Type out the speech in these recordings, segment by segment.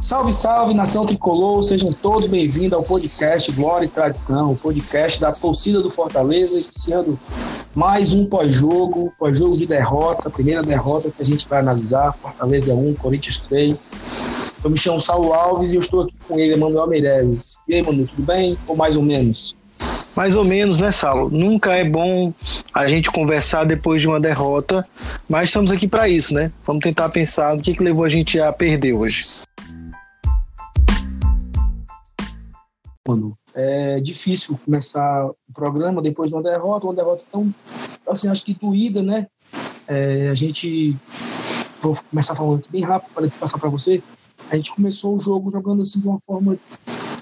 Salve, salve, nação tricolor, sejam todos bem-vindos ao podcast Glória e Tradição, o podcast da torcida do Fortaleza, iniciando mais um pós-jogo, pós-jogo de derrota, primeira derrota que a gente vai analisar, Fortaleza 1, Corinthians 3. Eu me chamo Saulo Alves e eu estou aqui com ele, Emanuel Meireles. E aí, Manu, tudo bem? Ou mais ou menos? Mais ou menos, né, Saulo? Nunca é bom a gente conversar depois de uma derrota, mas estamos aqui para isso, né? Vamos tentar pensar o que, que levou a gente a perder hoje. Mano, é difícil começar o programa depois de uma derrota, uma derrota tão, assim, acho que doída, né? É, a gente, vou começar falando aqui bem rápido para passar para você. A gente começou o jogo jogando assim de uma forma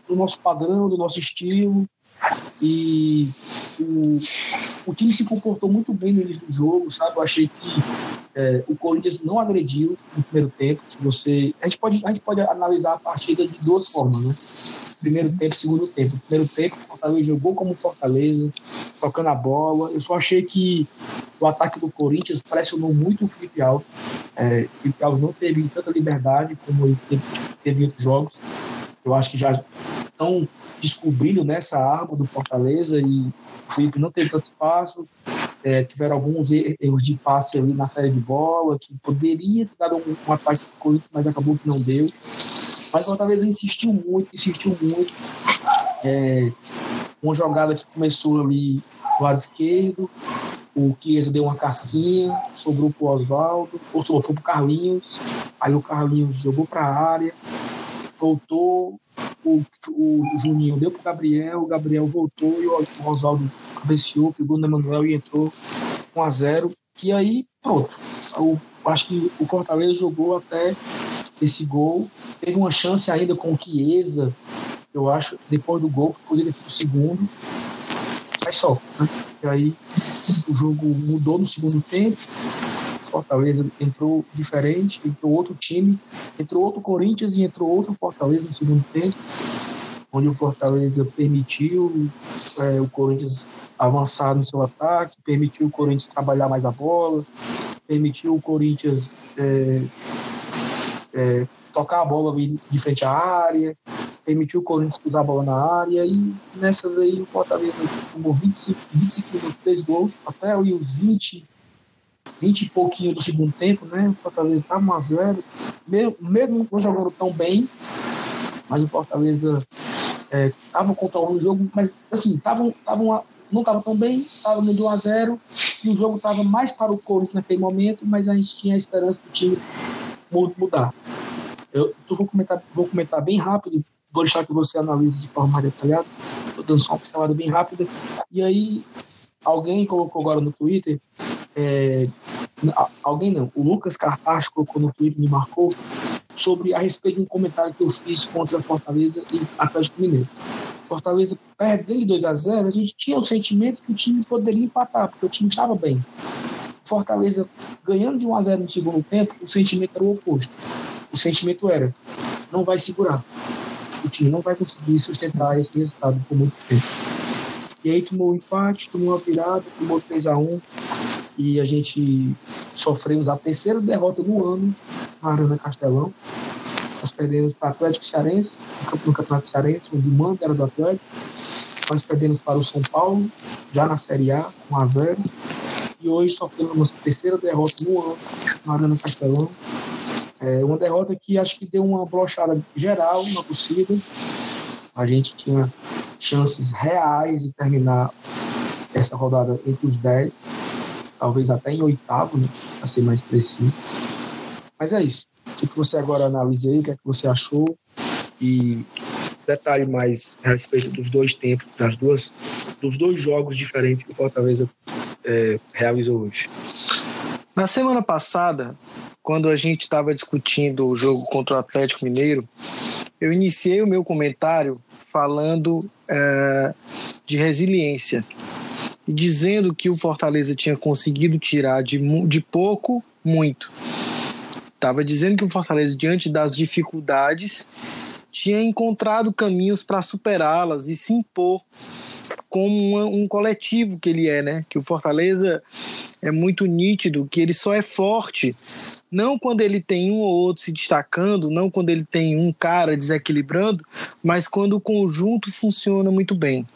do nosso padrão, do nosso estilo, e o, o time se comportou muito bem no início do jogo, sabe? Eu achei que é, o Corinthians não agrediu no primeiro tempo. Você, a, gente pode, a gente pode analisar a partida de duas formas, né? Primeiro tempo segundo tempo. Primeiro tempo, o Fortaleza jogou como Fortaleza, tocando a bola. Eu só achei que o ataque do Corinthians pressionou muito o Felipe Alves. É, o Felipe Alves não teve tanta liberdade como ele teve, teve em outros jogos. Eu acho que já estão descobrindo nessa né, arma do Fortaleza e o Felipe não teve tanto espaço. É, tiveram alguns erros de passe ali na série de bola, que poderia ter dado um, um ataque para Corinthians, mas acabou que não deu. Mas o Fortaleza insistiu muito, insistiu muito. É, uma jogada que começou ali do lado esquerdo, o Chiesa deu uma casquinha, sobrou para o Oswaldo, ou sobrou para o Carlinhos, aí o Carlinhos jogou para a área, voltou, o, o Juninho deu para o Gabriel, o Gabriel voltou e o Oswaldo cabeceou, pegou no Emanuel e entrou 1 a 0 E aí, pronto. Acho que o Fortaleza jogou até esse gol. Teve uma chance ainda com o Chiesa, eu acho, depois do gol, que poderia ter o segundo. Mas só. Né? E aí o jogo mudou no segundo tempo. Fortaleza entrou diferente, entrou outro time, entrou outro Corinthians e entrou outro Fortaleza no segundo tempo, onde o Fortaleza permitiu é, o Corinthians avançar no seu ataque, permitiu o Corinthians trabalhar mais a bola, permitiu o Corinthians é, é, tocar a bola de frente à área, permitiu o Corinthians usar a bola na área e nessas aí o Fortaleza tomou 25, 25 minutos, 3 gols, até ali os 20, 20 e pouquinho do segundo tempo, né? O Fortaleza estava 1 a 0 mesmo, mesmo não jogando tão bem, mas o Fortaleza estava é, controlando o jogo, mas assim, tavam, tavam, não estava tão bem, estava no 1 a 0 e o jogo estava mais para o Corinthians naquele momento, mas a gente tinha a esperança do time mudar. Eu, eu vou, comentar, vou comentar bem rápido, vou deixar que você analise de forma mais detalhada, estou dando só uma pincelada bem rápida. E aí, alguém colocou agora no Twitter é, alguém não, o Lucas Cartacho colocou no Twitter, me marcou, sobre a respeito de um comentário que eu fiz contra Fortaleza e Atlético Mineiro. Fortaleza perdendo de 2 a 0 a gente tinha o sentimento que o time poderia empatar, porque o time estava bem. Fortaleza ganhando de 1 a 0 no segundo tempo, o sentimento era o oposto. O sentimento era: não vai segurar. O time não vai conseguir sustentar esse resultado por muito tempo. E aí tomou um empate, tomou uma virada, tomou 3 a 1 e a gente sofremos a terceira derrota do ano na Arena Castelão. Nós perdemos para o Atlético Cearense, no Campeonato Cearense, onde o mando era do Atlético. Nós perdemos para o São Paulo, já na Série A, 1 a 0 E hoje sofremos a nossa terceira derrota no ano na Arena Castelão. É uma derrota que acho que deu uma brochada geral na torcida. A gente tinha chances reais de terminar essa rodada entre os 10 talvez até em oitavo, né, para ser mais preciso. Mas é isso. O que, você agora analisei, o que é que você achou e detalhe mais a respeito dos dois tempos, das duas, dos dois jogos diferentes que o Fortaleza é, realizou hoje. Na semana passada, quando a gente estava discutindo o jogo contra o Atlético Mineiro, eu iniciei o meu comentário falando é, de resiliência dizendo que o Fortaleza tinha conseguido tirar de, de pouco, muito. Estava dizendo que o Fortaleza, diante das dificuldades, tinha encontrado caminhos para superá-las e se impor como uma, um coletivo que ele é, né? Que o Fortaleza é muito nítido, que ele só é forte não quando ele tem um ou outro se destacando, não quando ele tem um cara desequilibrando, mas quando o conjunto funciona muito bem.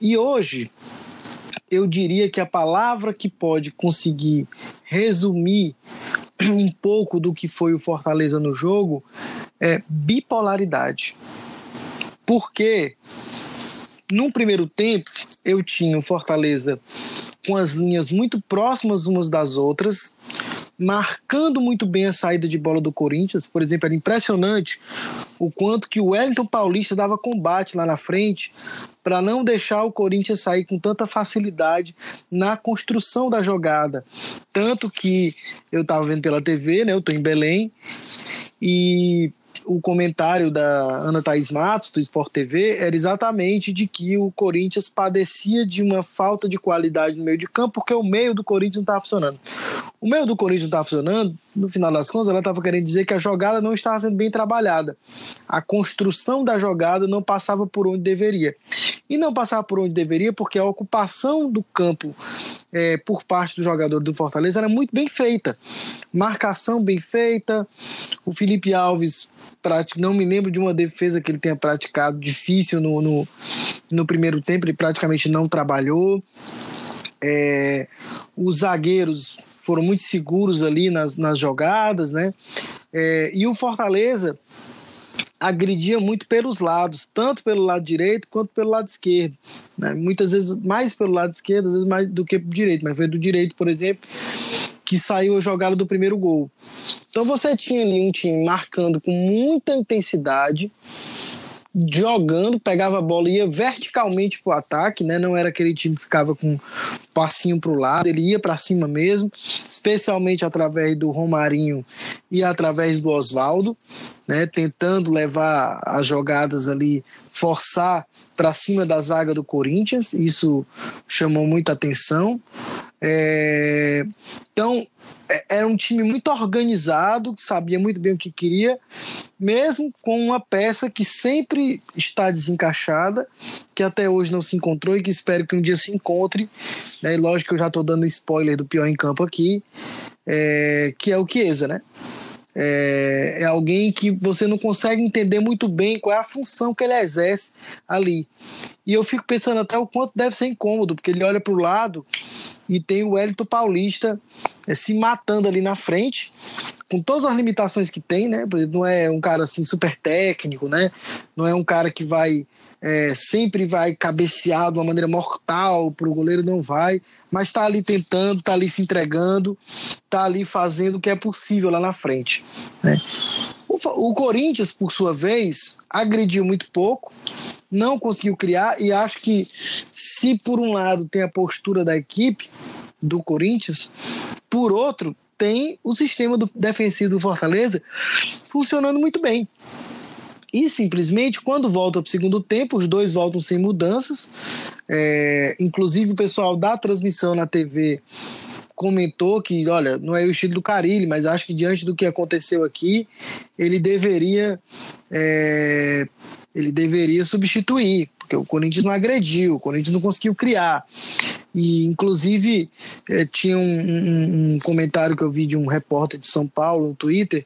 E hoje, eu diria que a palavra que pode conseguir resumir um pouco do que foi o Fortaleza no jogo é bipolaridade. Porque no primeiro tempo eu tinha o Fortaleza com as linhas muito próximas umas das outras, marcando muito bem a saída de bola do Corinthians. Por exemplo, era impressionante o quanto que o Wellington Paulista dava combate lá na frente para não deixar o Corinthians sair com tanta facilidade na construção da jogada. Tanto que eu estava vendo pela TV, né? Eu estou em Belém e o comentário da Ana Thaís Matos, do Sport TV, era exatamente de que o Corinthians padecia de uma falta de qualidade no meio de campo, porque o meio do Corinthians não estava funcionando. O meio do Corinthians não estava funcionando, no final das contas, ela estava querendo dizer que a jogada não estava sendo bem trabalhada. A construção da jogada não passava por onde deveria. E não passava por onde deveria porque a ocupação do campo é, por parte do jogador do Fortaleza era muito bem feita. Marcação bem feita. O Felipe Alves não me lembro de uma defesa que ele tenha praticado difícil no, no, no primeiro tempo, ele praticamente não trabalhou. É, os zagueiros foram muito seguros ali nas, nas jogadas, né? É, e o Fortaleza agredia muito pelos lados, tanto pelo lado direito quanto pelo lado esquerdo. Né? Muitas vezes mais pelo lado esquerdo, às vezes mais do que pelo direito, mas foi do direito, por exemplo, que saiu a jogada do primeiro gol. Então você tinha ali um time marcando com muita intensidade, jogando, pegava a bola e ia verticalmente para o ataque, né? Não era aquele time que ficava com passinho para o lado, ele ia para cima mesmo, especialmente através do Romarinho e através do Oswaldo, né? Tentando levar as jogadas ali, forçar para cima da zaga do Corinthians, isso chamou muita atenção. É... Então, é, era um time muito organizado, sabia muito bem o que queria, mesmo com uma peça que sempre está desencaixada, que até hoje não se encontrou e que espero que um dia se encontre. Né? lógico que eu já estou dando spoiler do pior em campo aqui, é, que é o Chiesa, né? É, é, alguém que você não consegue entender muito bem qual é a função que ele exerce ali. E eu fico pensando até o quanto deve ser incômodo, porque ele olha para o lado e tem o Hélito Paulista é, se matando ali na frente, com todas as limitações que tem, né? Não é um cara assim super técnico, né? Não é um cara que vai é, sempre vai cabecear de uma maneira mortal para o goleiro, não vai, mas está ali tentando, está ali se entregando, está ali fazendo o que é possível lá na frente. Né? O, Corinthians, por sua vez, agrediu muito pouco, não conseguiu criar e acho que se por um lado tem a postura da equipe do Corinthians, por outro tem o sistema do defensivo do Fortaleza funcionando muito bem. E simplesmente, quando volta para o segundo tempo, os dois voltam sem mudanças. É, inclusive, o pessoal da transmissão na TV comentou que, olha, não é o estilo do Carilli, mas acho que diante do que aconteceu aqui, ele deveria é, ele deveria substituir, porque o Corinthians não agrediu, o Corinthians não conseguiu criar. E, inclusive, é, tinha um, um, um, comentário que eu vi de um repórter de São Paulo no Twitter,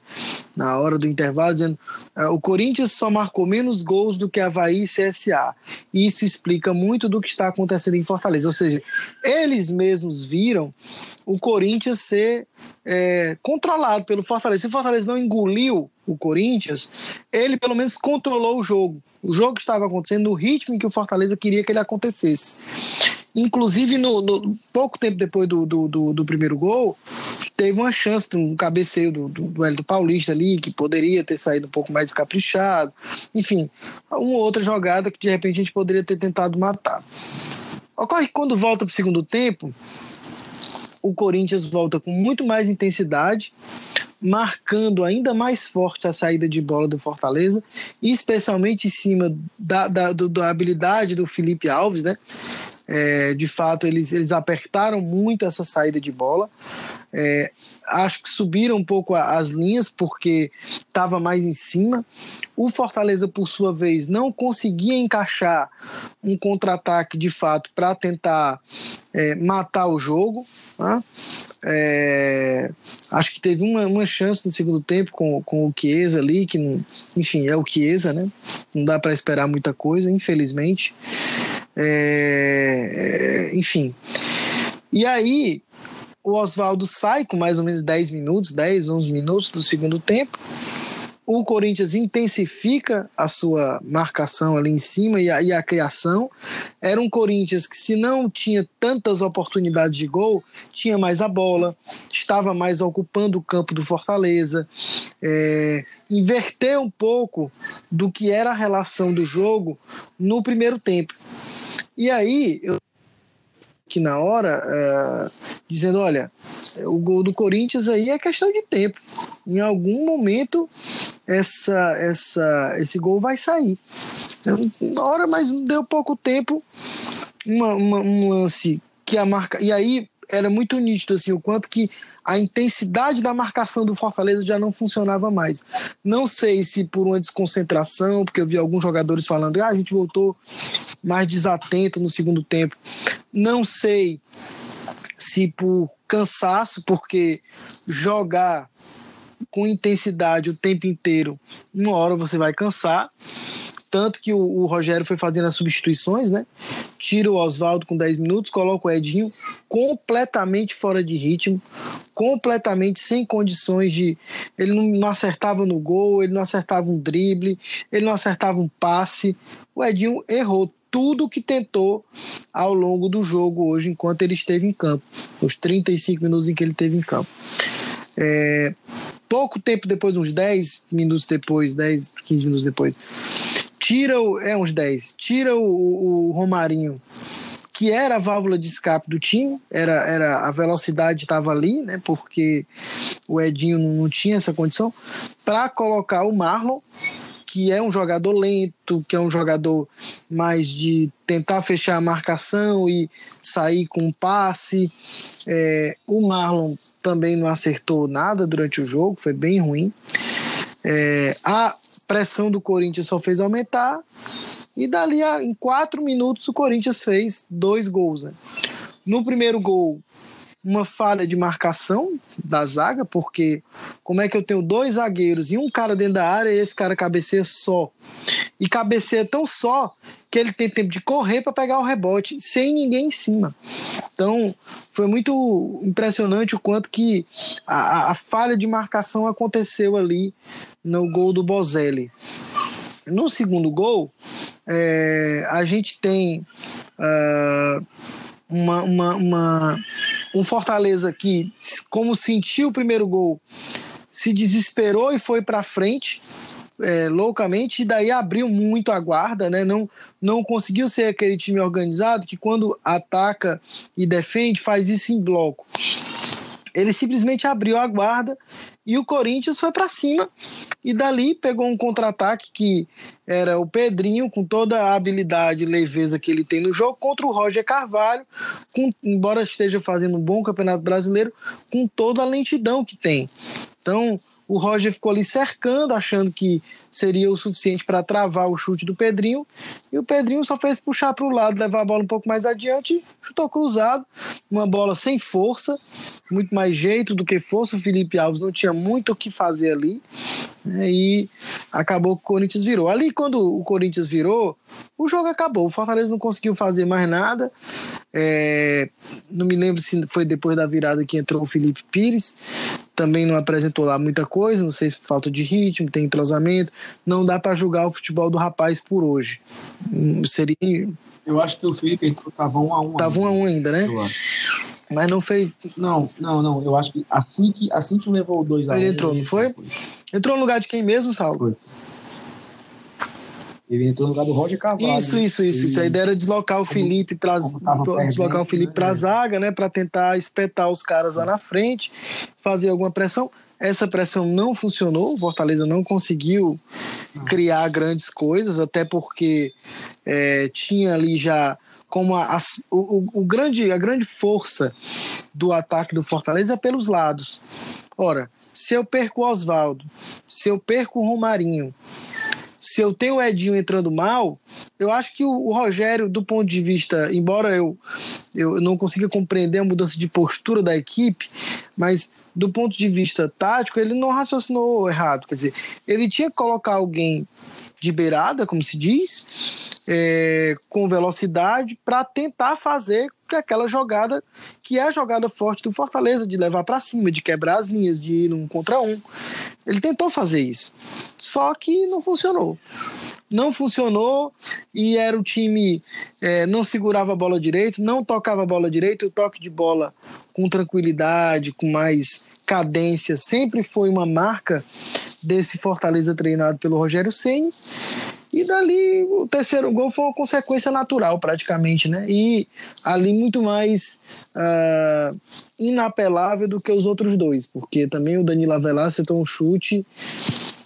na hora do intervalo, dizendo é, o Corinthians só marcou menos gols do que Havaí e CSA. Isso explica muito do que está acontecendo em Fortaleza. Ou seja, eles mesmos viram o Corinthians ser é, controlado pelo Fortaleza. Se o Fortaleza não engoliu o Corinthians, ele pelo menos controlou o jogo. O jogo estava acontecendo no ritmo que o Fortaleza queria que ele acontecesse. Inclusive, no, no pouco tempo depois do, do, do, do, primeiro gol, teve uma chance de um cabeceio do, do, do Hélio Paulista ali, que poderia ter saído um pouco mais descaprichado. Enfim, uma outra jogada que de repente a gente poderia ter tentado matar. Ocorre que quando volta para o segundo tempo, o Corinthians volta com muito mais intensidade, marcando ainda mais forte a saída de bola do Fortaleza, especialmente em cima da, da, do, da habilidade do Felipe Alves, né? É, de fato, eles, eles apertaram muito essa saída de bola. É, acho que subiram um pouco as linhas porque estava mais em cima. O Fortaleza, por sua vez, não conseguia encaixar um contra-ataque de fato para tentar é, matar o jogo. Né? É, acho que teve uma, uma chance no segundo tempo com, com o Chiesa ali, que enfim, é o Chiesa, né? Não dá para esperar muita coisa, infelizmente. É, é enfim. E aí, o Oswaldo sai com mais ou menos 10 minutos, 10, 11 minutos do segundo tempo o Corinthians intensifica a sua marcação ali em cima e a, e a, criação. Era um Corinthians que, se não tinha tantas oportunidades de gol, tinha mais a bola, estava mais ocupando o campo do Fortaleza. É, inverteu um pouco do que era a relação do jogo no primeiro tempo. E aí, eu que na hora, é, dizendo: olha, o gol do Corinthians aí é questão de tempo. Em algum momento, essa, essa, esse gol vai sair. Na hora, mas deu pouco tempo. Uma, uma, um lance que a marca. E aí era muito nítido assim, o quanto que a intensidade da marcação do Fortaleza já não funcionava mais. Não sei se por uma desconcentração, porque eu vi alguns jogadores falando, ah, a gente voltou mais desatento no segundo tempo. Não sei se por cansaço, porque jogar com intensidade o tempo inteiro, uma hora você vai cansar. Tanto que o, o Rogério foi fazendo as substituições, né? Tira o Oswaldo com 10 minutos, coloca o Edinho completamente fora de ritmo, completamente sem condições de. Ele não, não acertava no gol, ele não acertava um drible, ele não acertava um passe. O Edinho errou tudo que tentou ao longo do jogo hoje, enquanto ele esteve em campo, os 35 minutos em que ele esteve em campo. É, pouco tempo depois, uns 10 minutos depois, 10, 15 minutos depois, tira o. É, uns 10. Tira o, o Romarinho, que era a válvula de escape do time, era, era a velocidade estava ali, né? Porque o Edinho não, tinha essa condição, para colocar o Marlon, que é um jogador lento, que é um jogador mais de tentar fechar a marcação e sair com um passe. É, o Marlon também não acertou nada durante o jogo, foi bem ruim. É, a pressão do Corinthians só fez aumentar. E dali a, em quatro minutos o Corinthians fez dois gols. Né? No primeiro gol, uma falha de marcação da zaga, porque como é que eu tenho dois zagueiros e um cara dentro da área e esse cara cabeceia só? E cabeceia tão só que ele tem tempo de correr para pegar o rebote sem ninguém em cima. Então, foi muito impressionante o quanto que a, a falha de marcação aconteceu ali no gol do Bozelli. No segundo gol, é, a gente tem uh, uma, uma, uma, um Fortaleza que, como sentiu o primeiro gol, se desesperou e foi para frente é, loucamente, e daí abriu muito a guarda, né? Não, não conseguiu ser aquele time organizado que quando ataca e defende faz isso em bloco. Ele simplesmente abriu a guarda e o Corinthians foi para cima e dali pegou um contra-ataque que era o Pedrinho com toda a habilidade e leveza que ele tem no jogo contra o Roger Carvalho, com, embora esteja fazendo um bom campeonato brasileiro, com toda a lentidão que tem. Então, o Roger ficou ali cercando, achando que seria o suficiente para travar o chute do Pedrinho. E o Pedrinho só fez puxar para o lado, levar a bola um pouco mais adiante, chutou cruzado, uma bola sem força, muito mais jeito do que força. O Felipe Alves não tinha muito o que fazer ali. Né, e acabou que o Corinthians virou. Ali, quando o Corinthians virou, o jogo acabou. O Fortaleza não conseguiu fazer mais nada. É, não me lembro se foi depois da virada que entrou o Felipe Pires. Também não apresentou lá muita coisa. Não sei se falta de ritmo, tem entrosamento. Não dá para julgar o futebol do rapaz por hoje. Hum, seria. Eu acho que o Felipe entrou, tava um a um. Tava um a um ainda, né? Mas não fez. Não, não, não. Eu acho que assim que, assim que levou o 2 a 1 Ele entrou, não foi? Entrou no lugar de quem mesmo, Saulo? Foi. Ele entrou no lugar do Roger Carvalho. Isso, isso, isso. isso. A ideia era deslocar o Felipe para deslocar o Felipe né? para a zaga, né? Para tentar espetar os caras lá na frente, fazer alguma pressão. Essa pressão não funcionou, o Fortaleza não conseguiu criar grandes coisas, até porque é, tinha ali já como a, a, o, o, grande, a grande força do ataque do Fortaleza é pelos lados. Ora, se eu perco o Oswaldo, se eu perco o Romarinho, se eu tenho o Edinho entrando mal, eu acho que o, o, Rogério, do ponto de vista, embora eu, eu não consiga compreender a mudança de postura da equipe, mas do ponto de vista tático, ele não raciocinou errado. Quer dizer, ele tinha que colocar alguém de beirada, como se diz, é, com velocidade, para tentar fazer que aquela jogada, que é a jogada forte do Fortaleza, de levar para cima, de quebrar as linhas, de ir um contra um. Ele tentou fazer isso, só que não funcionou. Não funcionou e era o time é, não segurava a bola direito, não tocava a bola direito, o toque de bola com tranquilidade, com mais cadência, sempre foi uma marca desse Fortaleza treinado pelo Rogério Ceni. E dali o terceiro gol foi uma consequência natural, praticamente, né? E ali muito mais uh, inapelável do que os outros dois, porque também o Danilo Avelar acertou um chute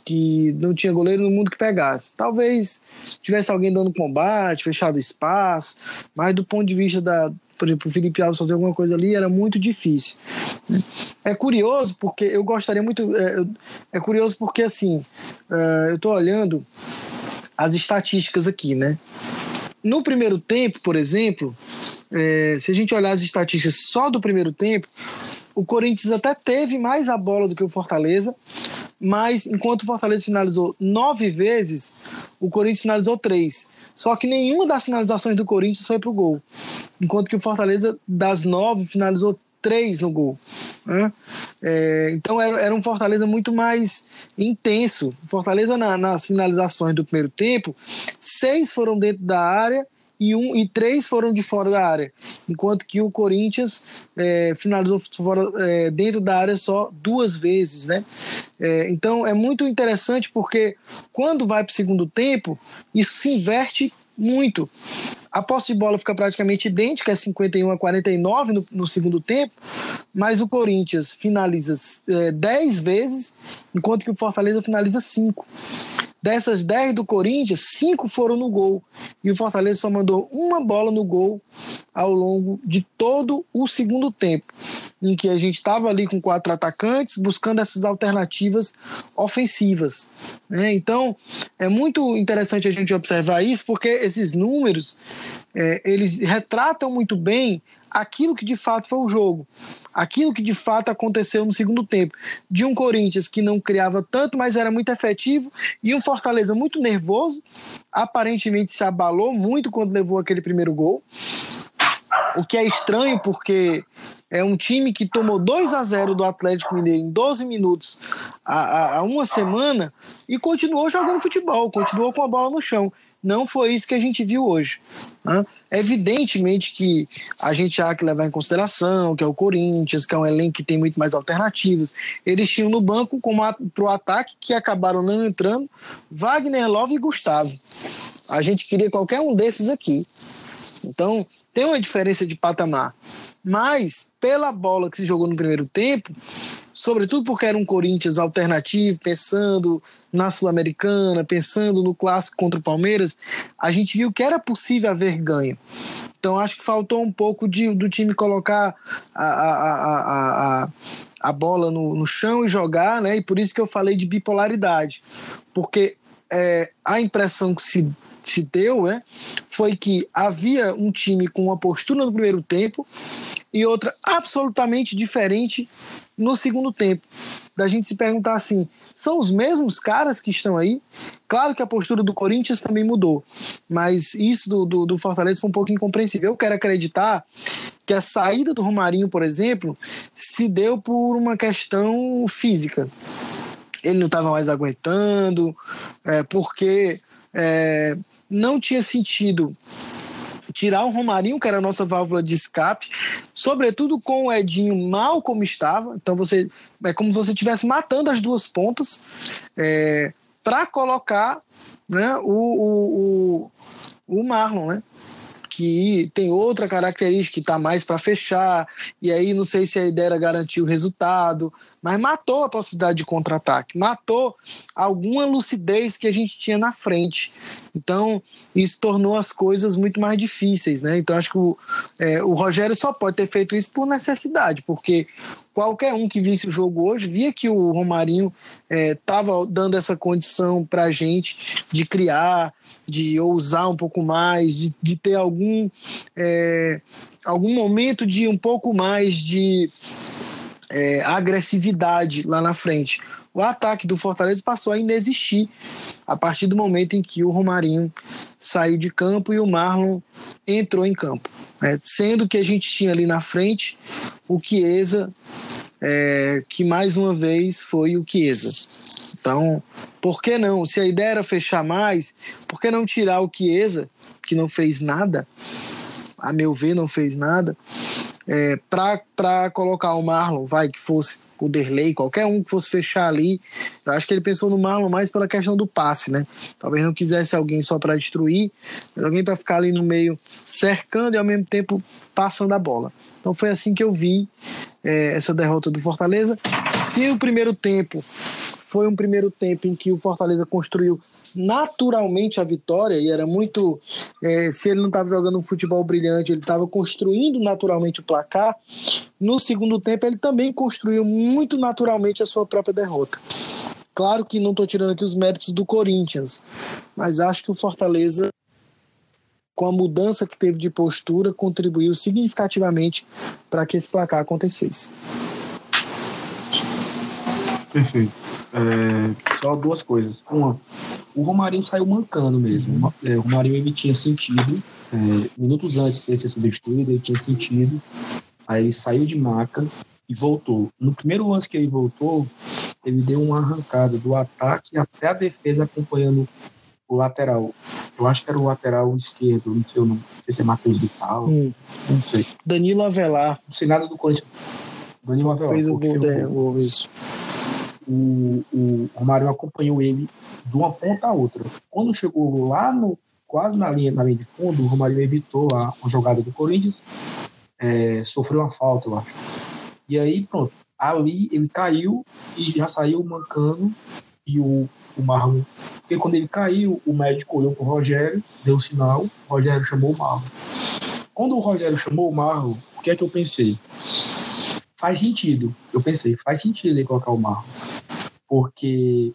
que não tinha goleiro no mundo que pegasse. Talvez tivesse alguém dando combate, fechado espaço, mas do ponto de vista da, por exemplo, o Felipe Alves fazer alguma coisa ali era muito difícil. É curioso porque eu gostaria muito. É, é curioso porque assim, é, eu estou olhando as estatísticas aqui, né? No primeiro tempo, por exemplo, é, se a gente olhar as estatísticas só do primeiro tempo, o Corinthians até teve mais a bola do que o Fortaleza, mas enquanto o Fortaleza finalizou nove vezes, o Corinthians finalizou três. Só que nenhuma das finalizações do Corinthians foi para o gol. Enquanto que o Fortaleza, das nove, finalizou três no gol. Né? É, então era, era um Fortaleza muito mais intenso. Fortaleza na, nas finalizações do primeiro tempo, seis foram dentro da área e, um, e três foram de fora da área, enquanto que o Corinthians é, finalizou fora, é, dentro da área só duas vezes. Né? É, então é muito interessante porque quando vai para o segundo tempo, isso se inverte muito. A posse de bola fica praticamente idêntica, é 51 a 49 no, no segundo tempo, mas o Corinthians finaliza é, 10 vezes, enquanto que o Fortaleza finaliza 5. Dessas 10 do Corinthians, 5 foram no gol. E o Fortaleza só mandou uma bola no gol ao longo de todo o segundo tempo, em que a gente estava ali com quatro atacantes, buscando essas alternativas ofensivas. Né? Então, é muito interessante a gente observar isso, porque esses números é, eles retratam muito bem aquilo que de fato foi o jogo, aquilo que de fato aconteceu no segundo tempo, de um Corinthians que não criava tanto, mas era muito efetivo, e um Fortaleza muito nervoso, aparentemente se abalou muito quando levou aquele primeiro gol. O que é estranho porque é um time que tomou 2 a 0 do Atlético Mineiro em 12 minutos há, há uma semana e continuou jogando futebol, continuou com a bola no chão. Não foi isso que a gente viu hoje. Né? Evidentemente que a gente há que levar em consideração que é o Corinthians, que é um elenco que tem muito mais alternativas. Eles tinham no banco para o ataque que acabaram não entrando Wagner Love e Gustavo. A gente queria qualquer um desses aqui. Então tem uma diferença de patamar. Mas pela bola que se jogou no primeiro tempo, sobretudo porque era um Corinthians alternativo, pensando na Sul-Americana, pensando no clássico contra o Palmeiras, a gente viu que era possível haver ganho. Então acho que faltou um pouco de, do time colocar a, a, a, a, bola no, no chão e jogar, né? E por isso que eu falei de bipolaridade. Porque é, a impressão que se se deu, né, foi que havia um time com uma postura no primeiro tempo e outra absolutamente diferente no segundo tempo. Da gente se perguntar assim: são os mesmos caras que estão aí? Claro que a postura do Corinthians também mudou, mas isso do, do, do Fortaleza foi um pouco incompreensível. Eu quero acreditar que a saída do Romarinho, por exemplo, se deu por uma questão física. Ele não estava mais aguentando, é, porque é, não tinha sentido tirar o Romarinho, que era a nossa válvula de escape, sobretudo com o Edinho mal como estava. Então você é como se você estivesse matando as duas pontas é, para colocar né, o, o, o, o Marlon, né? que tem outra característica que está mais para fechar, e aí não sei se a ideia era garantir o resultado, mas matou a possibilidade de contra-ataque, matou alguma lucidez que a gente tinha na frente. Então, isso tornou as coisas muito mais difíceis, né? Então, acho que o, é, o Rogério só pode ter feito isso por necessidade, porque qualquer um que visse o jogo hoje via que o Romarinho estava é, dando essa condição para a gente de criar, de ousar um pouco mais, de, de ter algum, é, algum momento de um pouco mais de é, agressividade lá na frente. O ataque do Fortaleza passou a inexistir a partir do momento em que o Romarinho saiu de campo e o Marlon entrou em campo. É, sendo que a gente tinha ali na frente o Chiesa, é, que mais uma vez foi o Chiesa. Então, por que não? Se a ideia era fechar mais, por que não tirar o Chiesa, que não fez nada? A meu ver, não fez nada é, para colocar o Marlon, vai, que fosse o Derley, qualquer um que fosse fechar ali. Eu acho que ele pensou no Marlon mais pela questão do passe, né? Talvez não quisesse alguém só para destruir, mas alguém para ficar ali no meio cercando e ao mesmo tempo passando a bola. Então foi assim que eu vi é, essa derrota do Fortaleza. Se o primeiro tempo foi um primeiro tempo em que o Fortaleza construiu naturalmente a vitória, e era muito. É, se ele não estava jogando um futebol brilhante, ele estava construindo naturalmente o placar. No segundo tempo, ele também construiu muito naturalmente a sua própria derrota. Claro que não estou tirando aqui os méritos do Corinthians, mas acho que o Fortaleza, com a mudança que teve de postura, contribuiu significativamente para que esse placar acontecesse. Perfeito. É, só duas coisas. Uma, o Romarinho saiu mancando mesmo. É, o Romarinho ele tinha sentido, é, minutos antes de ser substituído, ele tinha sentido. Aí ele saiu de maca e voltou. No primeiro lance que ele voltou, ele deu uma arrancada do ataque até a defesa acompanhando o lateral. Eu acho que era o lateral esquerdo, não sei, não sei se é Matheus Vital, hum. não sei. Danilo Avelar. Não sei nada do Corinthians. Danilo Avelar. Fez o gol, de, isso o, o Romário acompanhou ele de uma ponta a outra. Quando chegou lá no quase na linha, na linha de fundo, o Romário evitou a, uma jogada do Corinthians, é, sofreu uma falta, eu acho. E aí, pronto, ali ele caiu e já saiu mancando e o, o Marlon. Porque quando ele caiu, o médico olhou para o Rogério, deu o sinal, o Rogério chamou o Marlon. Quando o Rogério chamou o Marlon, o que é que eu pensei? Faz sentido. Eu pensei, faz sentido ele colocar o Marlon porque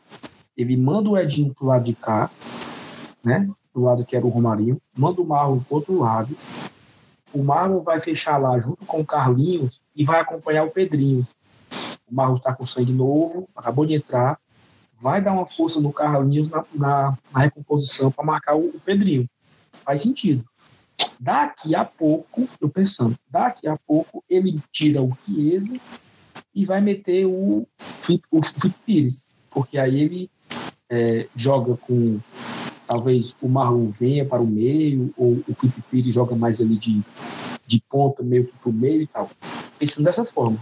ele manda o Edinho pro lado de cá, né? Do lado que era o Romarinho, manda o Marlon pro outro lado. O Marlon vai fechar lá junto com o Carlinhos e vai acompanhar o Pedrinho. O Marlon está com sangue novo, acabou de entrar, vai dar uma força no Carlinhos na, na, na recomposição para marcar o, o, Pedrinho. Faz sentido. Daqui a pouco, eu pensando, daqui a pouco ele tira o Chiesa e vai meter o Felipe, o Pires, porque aí ele é, joga com talvez o Marlon venha para o meio, ou o Felipe Pires joga mais ali de, de ponta, meio que para o meio e tal. Pensando dessa forma.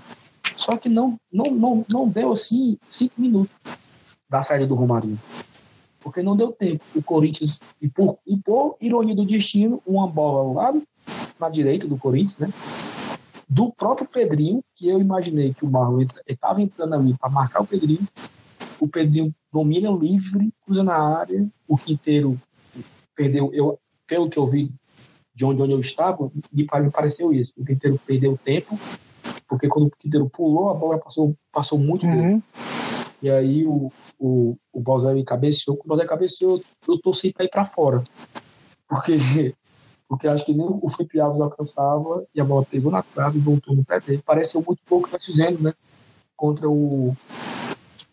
Só que não, não, não, não deu assim cinco minutos da saída do Romarinho. Porque não deu tempo. O Corinthians, e por, e por ironia do destino, uma bola ao lado, na direita do Corinthians, né? Do próprio Pedrinho, que eu imaginei que o Marlon estava entrando ali para marcar o Pedrinho. O Pedrinho domina livre, cruza na área, o Quinteiro perdeu, eu, pelo que eu vi de onde, onde eu estava, me, pareceu isso. O Quinteiro perdeu tempo, porque quando o Quinteiro pulou, a bola passou, passou muito uhum. E aí o, o, o Balzari cabeceou. Quando o Balzari cabeceou, eu torci para ir para fora. Porque porque acho que nem o Felipe Alves alcançava e a bola pegou na trave e voltou no pé dele. Pareceu muito pouco que nós fizemos, né? Contra o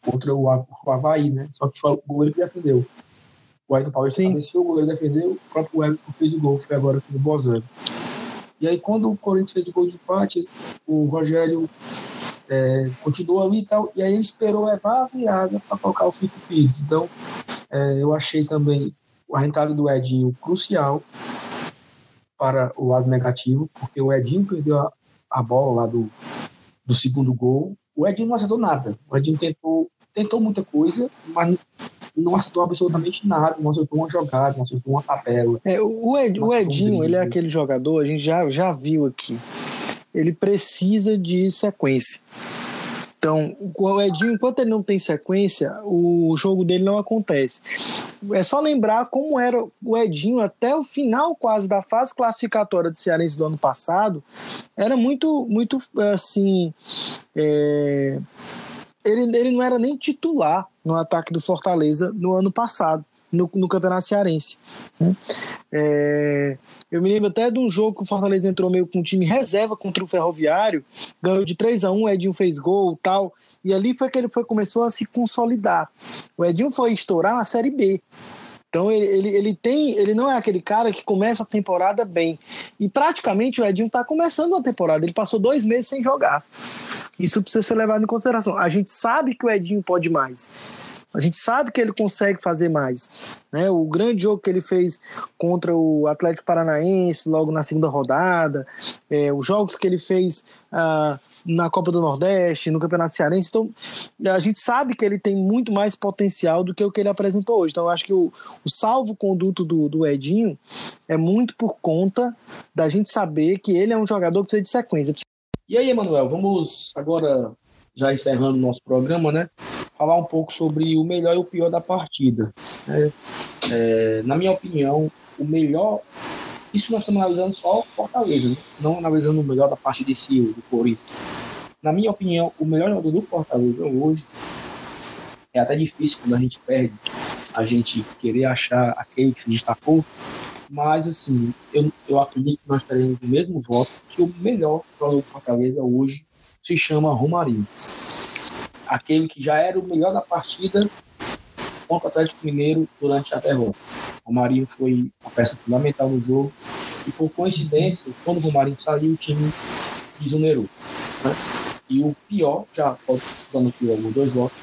contra o, o Havaí, né? Só que foi o goleiro que defendeu. O Ayrton Paulista cabeceou, o goleiro defendeu, o próprio Everton fez o gol, foi agora aqui no Bozano. E aí, quando o Corinthians fez o gol de empate, o Rogério é, continuou ali e tal, e aí ele esperou levar a virada para colocar o Felipe Pires. Então, é, eu achei também a entrada do Edinho crucial, para o lado negativo, porque o Edinho perdeu a, a bola lá do, do segundo gol. O Edinho não acertou nada. O Edinho tentou, tentou muita coisa, mas não acertou absolutamente nada, não acertou uma jogada, não acertou uma tabela. É, o, Ed, o Edinho, um ele é aquele jogador, a gente já, já viu aqui, ele precisa de sequência. Então, o Edinho, enquanto ele não tem sequência, o jogo dele não acontece. É só lembrar como era o Edinho até o final quase da fase classificatória do Cearense do ano passado. Era muito, muito assim. É... Ele, ele não era nem titular no ataque do Fortaleza no ano passado no, no Campeonato Cearense. Né? É, eu me lembro até de um jogo que o Fortaleza entrou meio com um time reserva contra o Ferroviário, ganhou de 3 a 1 o Edinho fez gol tal. E ali foi que ele foi, começou a se consolidar. O Edinho foi estourar na Série B. Então ele, ele, ele tem, ele não é aquele cara que começa a temporada bem. E praticamente o Edinho está começando a temporada. Ele passou dois meses sem jogar. Isso precisa ser levado em consideração. A gente sabe que o Edinho pode mais. A gente sabe que ele consegue fazer mais. Né? O grande jogo que ele fez contra o Atlético Paranaense, logo na segunda rodada, é, os jogos que ele fez ah, na Copa do Nordeste, no Campeonato Cearense. Então, a gente sabe que ele tem muito mais potencial do que o que ele apresentou hoje. Então, eu acho que o, o salvo-conduto do, do Edinho é muito por conta da gente saber que ele é um jogador que precisa de sequência. E aí, Emanuel, vamos agora, já encerrando o nosso programa, né? Falar um pouco sobre o melhor e o pior da partida. É, é, na minha opinião, o melhor. Isso nós estamos analisando só Fortaleza, né? não analisando o melhor da parte desse do Corinthians. Na minha opinião, o melhor jogador do Fortaleza hoje é até difícil quando a gente perde, a gente querer achar aquele que se destacou, mas assim, eu, eu acredito que nós teremos o mesmo voto que o melhor jogador do Fortaleza hoje se chama Romarinho aquele que já era o melhor da partida contra o Atlético Mineiro durante a derrota. O Romarinho foi uma peça fundamental no jogo e, por coincidência, quando o Romarinho saiu, o time desonerou. Né? E o pior, já dando aqui alguns dois votos,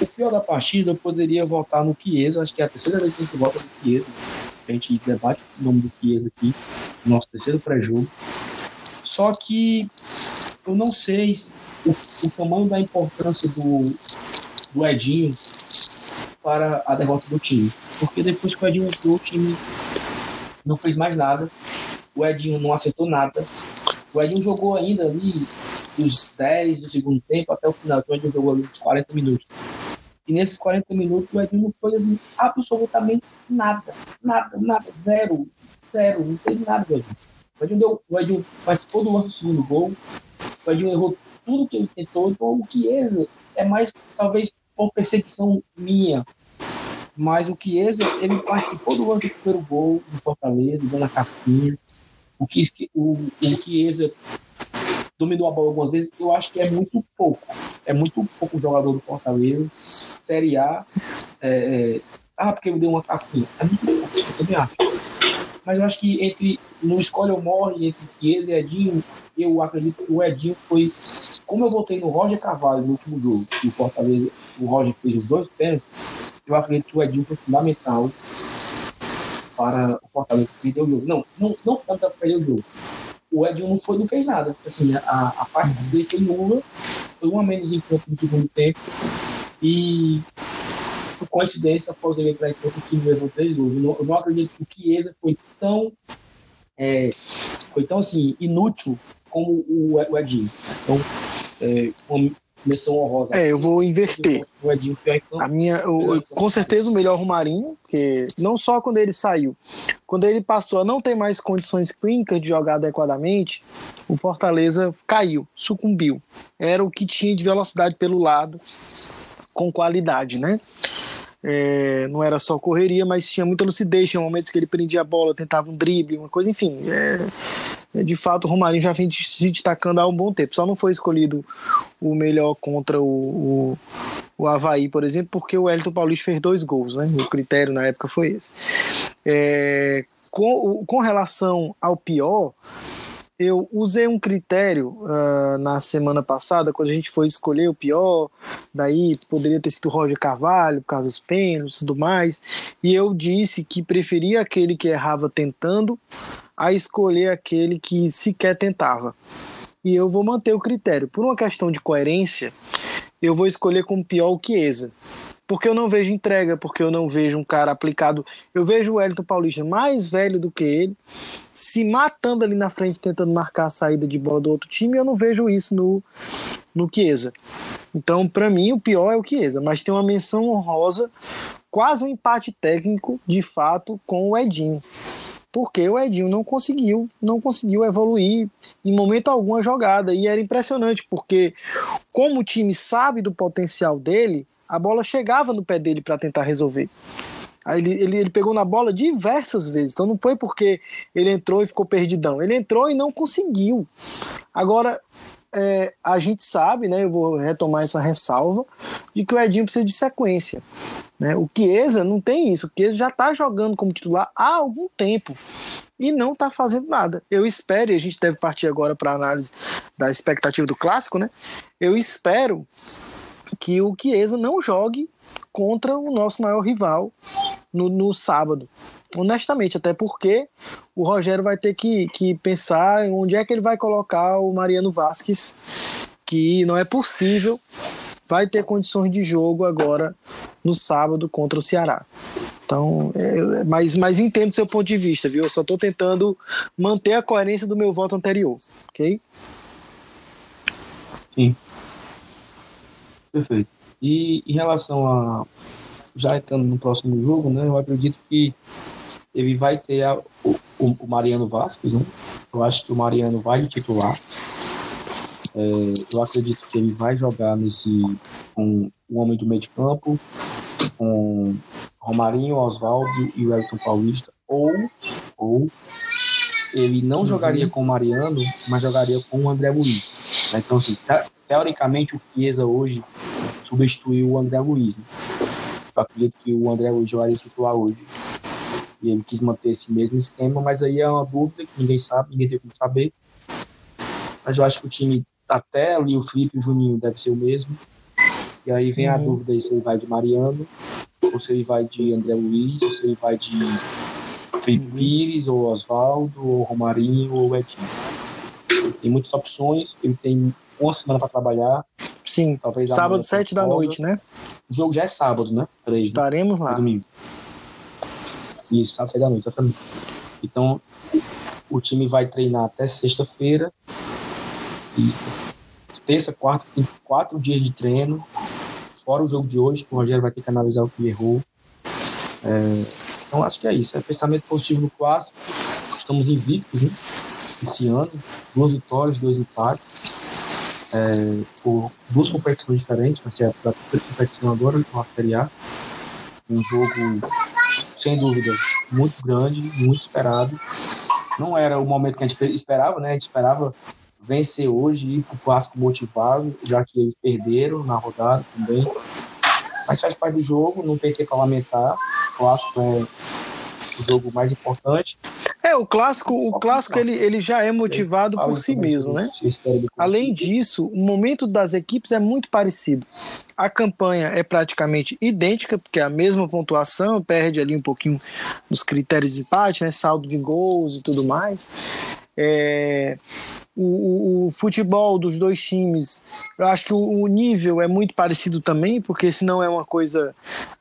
o pior da partida eu poderia votar no Chiesa, acho que é a terceira vez que a gente vota no Chiesa. A gente debate o nome do Chiesa aqui, no nosso terceiro pré-jogo. Só que eu não sei o, o tamanho da importância do, do Edinho para a derrota do time. Porque depois que o Edinho entrou, o time não fez mais nada. O Edinho não acertou nada. O Edinho jogou ainda ali dos 10 do segundo tempo até o final. Então, o Edinho jogou ali uns 40 minutos. E nesses 40 minutos, o Edinho não foi assim, absolutamente nada. Nada, nada. Zero. Zero. Não teve nada do Edinho. O Edinho, deu, o Edinho participou do nosso segundo gol. O Edinho errou tudo que ele tentou. Então, o Chiesa é mais, talvez, por percepção minha. Mas o Chiesa, ele participou do lance do primeiro gol do Fortaleza, dando a casquinha. O, o, o Chiesa dominou a bola algumas vezes, eu acho que é muito pouco. É muito pouco jogador do Fortaleza. Série A. É, é, ah, porque ele deu uma casquinha. É muito pouco, eu também acho. Mas eu acho que entre no Escolha ou Morre, entre Chiesa e Edinho, eu acredito que o Edinho foi como eu votei no Roger Carvalho no último jogo, que o Fortaleza, o Roger fez os dois pênaltis, eu acredito que o Edinho foi fundamental para o Fortaleza perder o jogo. Não, não, não fundamental para perder o jogo. O Edinho não, foi, não fez nada. Assim, a, a parte dele foi nula, foi um a menos em campo no segundo tempo. E, por coincidência, após ele entrar em campo, o time levou três gols. Eu não, eu não acredito que o Chiesa foi tão, é, foi tão assim, inútil como o, o Edinho. Então, é, uma menção honrosa. É, eu vou inverter. O Edinho pior A minha, o, com certeza o melhor Romarinho, porque não só quando ele saiu, quando ele passou a não ter mais condições clínicas de jogar adequadamente, o Fortaleza caiu, sucumbiu. Era o que tinha de velocidade pelo lado, com qualidade, né? É, não era só correria, mas tinha muita lucidez, tinha momentos que ele prendia a bola, tentava um drible, uma coisa, enfim. É, é, de fato, o Romarinho já vem se destacando há um bom tempo. Só não foi escolhido o melhor contra o, o, o Havaí, por exemplo, porque o Elton Paulista fez dois gols, né? O critério na época foi esse. É, com, com relação ao pior, eu usei um critério uh, na semana passada, quando a gente foi escolher o pior, daí poderia ter sido Roger Carvalho, por causa dos pênaltis e tudo mais, e eu disse que preferia aquele que errava tentando a escolher aquele que sequer tentava. E eu vou manter o critério. Por uma questão de coerência, eu vou escolher como pior o Chiesa. Porque eu não vejo entrega, porque eu não vejo um cara aplicado. Eu vejo o Wellington Paulista mais velho do que ele, se matando ali na frente, tentando marcar a saída de bola do outro time, e eu não vejo isso no, no Chiesa. Então, para mim, o pior é o Chiesa, mas tem uma menção honrosa, quase um empate técnico, de fato, com o Edinho porque o Edinho não conseguiu, não conseguiu evoluir em momento algum a jogada e era impressionante porque como o time sabe do potencial dele, a bola chegava no pé dele para tentar resolver. Aí ele, ele, ele, pegou na bola diversas vezes. Então não foi porque ele entrou e ficou perdidão. Ele entrou e não conseguiu. Agora, é, a gente sabe, né? Eu vou retomar essa ressalva de que o Edinho precisa de sequência. Né? O Chiesa não tem isso. O Chiesa já está jogando como titular há algum tempo e não está fazendo nada. Eu espero, e a gente deve partir agora para a análise da expectativa do clássico, né? Eu espero que o Chiesa não jogue contra o nosso maior rival no, no sábado. Honestamente, até porque o Rogério vai ter que, que pensar onde é que ele vai colocar o Mariano Vasquez, que não é possível, vai ter condições de jogo agora no sábado contra o Ceará. Então, é, mas, mas entendo seu ponto de vista, viu? Eu só estou tentando manter a coerência do meu voto anterior, ok? Sim. Perfeito. E em relação a. Já entrando no próximo jogo, né? Eu acredito que ele vai ter a, o, o, Mariano Vasquez, né? Eu acho que o Mariano vai titular. É, eu acredito que ele vai jogar nesse com o homem do meio de campo, com Romarinho, Oswaldo e o Elton Paulista, ou, ou ele não uhum. jogaria com o Mariano, mas jogaria com o André Luiz. Então, assim, teoricamente, o Chiesa hoje substituiu o André Luiz. Né? Eu acredito que o André Luiz jogaria titular hoje. E ele quis manter esse mesmo esquema, mas aí é uma dúvida que ninguém sabe, ninguém tem como saber. Mas eu acho que o time, até ali o Felipe e o Juninho, deve ser o mesmo. E aí vem uhum. a dúvida aí se ele vai de Mariano, ou se ele vai de André Luiz, ou se ele vai de Felipe uhum. Pires, ou Oswaldo, ou Romarinho, ou Edinho. Tem muitas opções, ele tem uma semana para trabalhar. Sim, talvez sábado, sete da noite, né? O jogo já é sábado, né? Três, né? Estaremos né? lá. domingo. Isso, sábado, sete da noite, exatamente. Então, o time vai treinar até sexta-feira. E terça, quarta, tem quatro dias de treino. Fora o jogo de hoje, que o Rogério vai ter que analisar o que errou. É, então, acho que é isso. É pensamento positivo no clássico. Estamos invictos né, esse ano. Duas vitórias, dois empates é, por duas competições diferentes, vai ser a terceira competição agora com a Série A. Um jogo, sem dúvida, muito grande, muito esperado. Não era o momento que a gente esperava, né? A gente esperava vencer hoje e ir para o clássico motivado, já que eles perderam na rodada também. Mas faz parte do jogo, não tem que lamentar. O clássico é o jogo mais importante. É, o clássico, o clássico ele, ele já é motivado por si mesmo, né? Além disso, o momento das equipes é muito parecido. A campanha é praticamente idêntica, porque é a mesma pontuação, perde ali um pouquinho nos critérios de empate, né? Saldo de gols e tudo mais. É, o, o, futebol dos dois times, eu acho que o, o, nível é muito parecido também, porque se não é uma coisa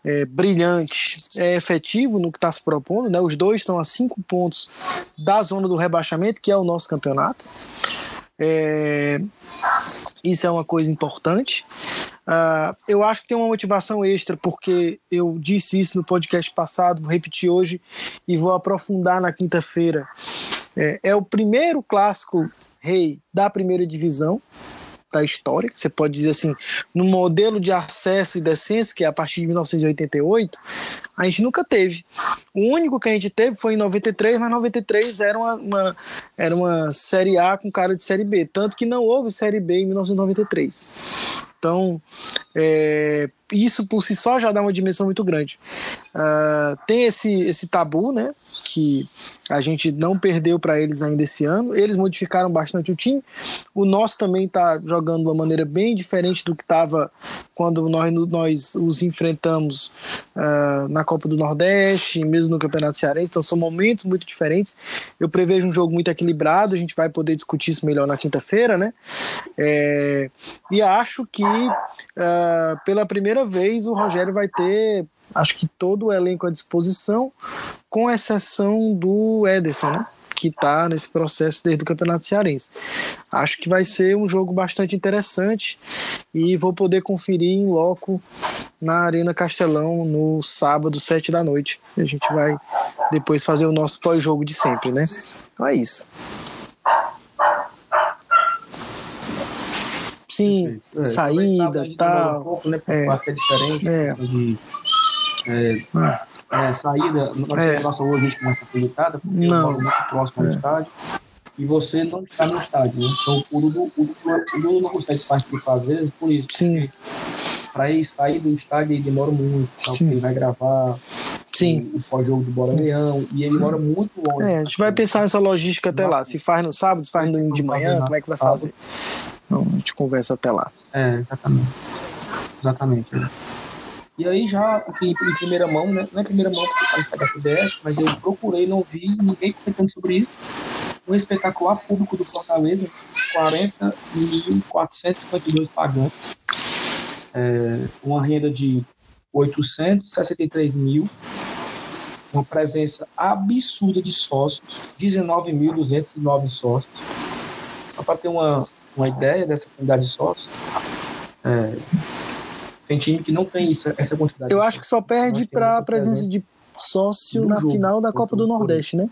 é, brilhante, é efetivo no que está se propondo, né? Os dois estão a cinco pontos da zona do rebaixamento, que é o nosso campeonato. É, isso é uma coisa importante. Uh, eu acho que tem uma motivação extra, porque eu disse isso no podcast passado, vou repetir hoje e vou aprofundar na quinta-feira. É, é o primeiro clássico rei da primeira divisão da história. Você pode dizer assim, no modelo de acesso e descenso, que é a partir de 1988, a gente nunca teve. O único que a gente teve foi em 93, mas 93 era uma, uma, era uma Série A com cara de Série B. Tanto que não houve Série B em 1993. Então, é, isso por si só já dá uma dimensão muito grande. Uh, tem esse, esse tabu, né? Que a gente não perdeu para eles ainda esse ano. Eles modificaram bastante o time. O nosso também está jogando de uma maneira bem diferente do que estava quando nós, nós os enfrentamos uh, na Copa do Nordeste, mesmo no Campeonato Cearense. Então são momentos muito diferentes. Eu prevejo um jogo muito equilibrado. A gente vai poder discutir isso melhor na quinta-feira, né? É, e acho que uh, pela primeira vez o Rogério vai ter, acho que todo o elenco à disposição, com exceção do Ederson, né? que está nesse processo desde o Campeonato Cearense. Acho que vai ser um jogo bastante interessante e vou poder conferir em loco na Arena Castelão no sábado, sete da noite. A gente vai depois fazer o nosso pós-jogo de sempre, né? Então é isso. Sim, é, saída, tal. Um pouco, né? É. Acho que é diferente. É. De, é, é, saída, nós é. nossa hoje a gente começa acreditada, porque não. eu moro muito próximo ao é. estádio, e você não está no estádio. Né? Então, o Lula, o, o não consegue participar às vezes por isso. Sim. Para ir sair do estádio ele demora muito, então, ele vai gravar Sim. o pós-jogo do Bora Leão, e ele Sim. mora muito longe. É, a gente vai pensar nessa logística até lá. Se faz no sábado, se faz no domingo de manhã, como é que vai fazer? Então, a gente conversa até lá. É, exatamente. Exatamente. E aí já em, primeira mão, né? Não é primeira mão porque está no CBF, mas eu procurei, não vi ninguém comentando sobre isso. Um espetacular público do Fortaleza, 40.452 pagantes, é, uma renda de 863 mil, uma presença absurda de sócios, 19.209 sócios. Só para ter uma, uma ideia dessa quantidade de sócios, é, tem time que não tem essa, essa quantidade. Eu acho que só perde para a presença de sócio na jogo, final da Copa do Nordeste, né?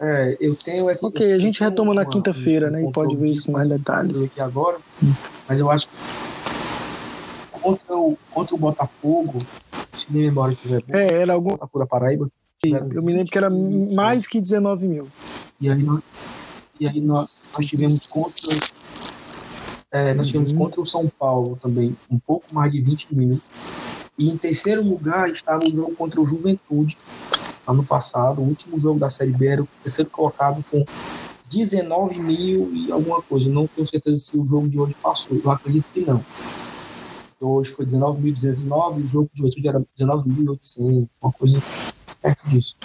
É, eu tenho essa. Ok, a gente retoma na quinta-feira, né? E pode ver isso com mais detalhes. Aqui agora, mas eu acho que contra o, contra o Botafogo, se nem memória tiver é, era algum. Botafogo da Paraíba. Eu me lembro que era mais que 19 mil. E aí nós, e aí nós, nós tivemos contra é, nós tivemos uhum. contra o São Paulo também um pouco mais de 20 mil. E em terceiro lugar estava o jogo contra o Juventude ano passado o último jogo da Série B era o terceiro colocado com 19 mil e alguma coisa. Não tenho certeza se o jogo de hoje passou eu acredito que não. Então, hoje foi 19.209 o jogo de hoje era 19.800 uma coisa perto disso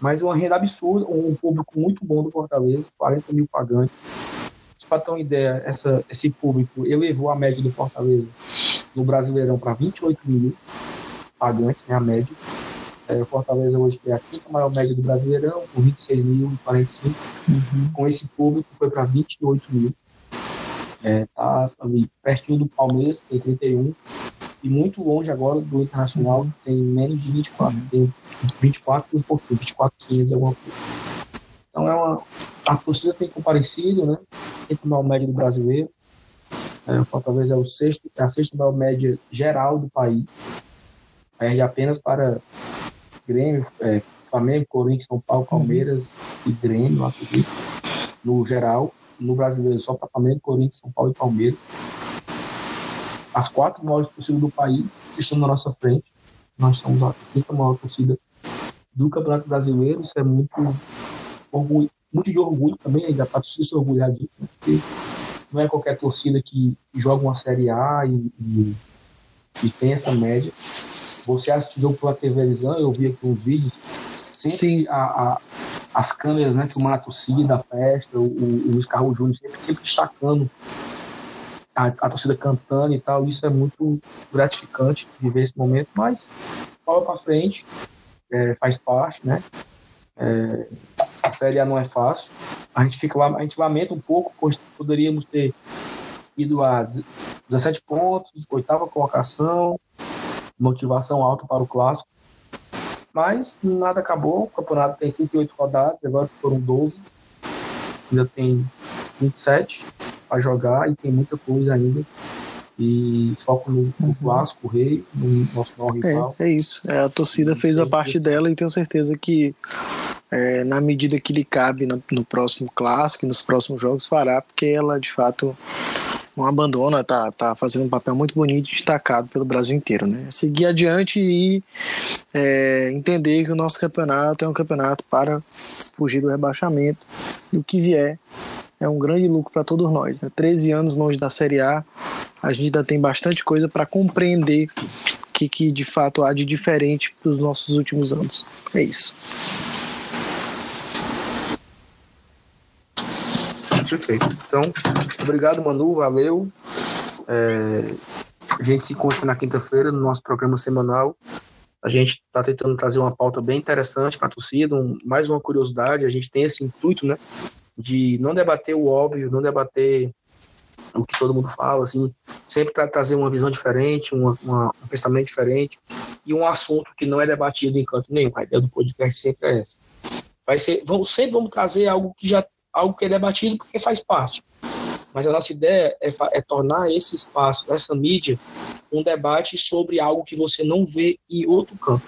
mas uma renda absurda, um público muito bom do Fortaleza, 40 mil pagantes. Para ter uma ideia, essa, esse público elevou a média do Fortaleza no Brasileirão para 28 mil pagantes, né, a média. É, o Fortaleza hoje tem a quinta maior média do Brasileirão, com 26 mil e 45. Uhum. Com esse público foi para 28 mil. É, tá ali, pertinho do Palmeiras, tem 31 e muito longe agora do Internacional, que tem menos de 24, tem 24 e um pouquinho, 24, 15, alguma coisa. Então é uma. A torcida tem comparecido, né? Tem o maior média do brasileiro. É, o Fortaleza é, o sexto, é a sexta maior média geral do país. Perde apenas para Grêmio, é, Flamengo, Corinthians, São Paulo, Palmeiras e Grêmio, acredito, no geral. No brasileiro, só para Flamengo, Corinthians, São Paulo e Palmeiras as quatro maiores torcidas do país estão na nossa frente. Nós somos a quinta maior torcida do Campeonato Brasileiro. Isso é muito orgulho, muito de orgulho também, ainda para se orgulhar disso, né? porque não é qualquer torcida que joga uma Série A e, e, e tem essa média. Você assiste o jogo pela televisão, eu vi aqui uns vídeos, sempre a, a, as câmeras né, filmando a torcida, a festa, o, o, o Luiz Carlos Júnior sempre, sempre destacando a, a, torcida cantando e tal, isso é muito gratificante de ver esse momento, mas fala para frente, é, faz parte, né? É, a Série A não é fácil, a gente, fica, a gente lamenta um pouco, pois poderíamos ter ido a 17 pontos, oitava colocação, motivação alta para o clássico, mas nada acabou, o campeonato tem 38 rodadas, agora foram 12, ainda tem 27, a jogar e tem muita coisa ainda. E foco no, no uhum. clássico, o rei, no nosso maior rival. É, é isso. É, a torcida fez a parte dela e tenho certeza que é, na medida que lhe cabe no, no, próximo clássico nos próximos jogos fará, porque ela de fato não abandona, tá, tá fazendo um papel muito bonito e destacado pelo Brasil inteiro, né? Seguir adiante e é, entender que o nosso campeonato é um campeonato para fugir do rebaixamento e o que vier é um grande lucro para todos nós. Né? 13 anos longe da Série A, a gente ainda tem bastante coisa para compreender que, que de fato há de diferente dos nossos últimos anos. É isso. Perfeito. Então, obrigado, Manu, valeu. É, a gente se encontra na quinta-feira no nosso programa semanal. A gente está tentando trazer uma pauta bem interessante para a torcida, um, mais uma curiosidade. A gente tem esse intuito, né, de não debater o óbvio, não debater o que todo mundo fala, assim, sempre tra trazer uma visão diferente, uma, uma, um pensamento diferente e um assunto que não é debatido em canto nenhum. A ideia do podcast sempre é essa. Vai ser, vamos, sempre vamos trazer algo que já algo que é debatido porque faz parte. Mas a nossa ideia é, é tornar esse espaço, essa mídia, um debate sobre algo que você não vê em outro campo.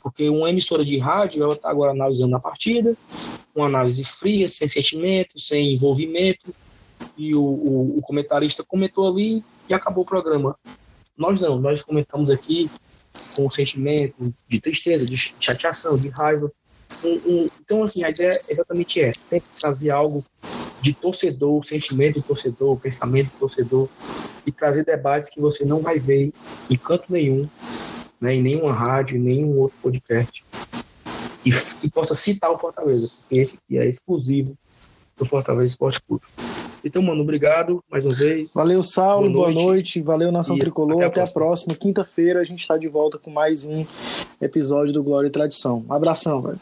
Porque uma emissora de rádio, ela está agora analisando a partida, uma análise fria, sem sentimento, sem envolvimento, e o, o, o comentarista comentou ali e acabou o programa. Nós não, nós comentamos aqui com sentimento de tristeza, de chateação, de raiva. Um, um, então, assim, a ideia é exatamente essa, sempre trazer algo de torcedor, sentimento do torcedor, pensamento do torcedor, e trazer debates que você não vai ver em canto nenhum, né, em nenhuma rádio, em nenhum outro podcast, e que possa citar o Fortaleza, porque esse aqui é exclusivo do Fortaleza Esporte Clube. Então, mano, obrigado mais uma vez. Valeu, Saulo. Boa noite. Boa noite. Valeu, Nação e Tricolor. Até a, até a próxima. Quinta-feira a gente está de volta com mais um episódio do Glória e Tradição. Um abração, velho.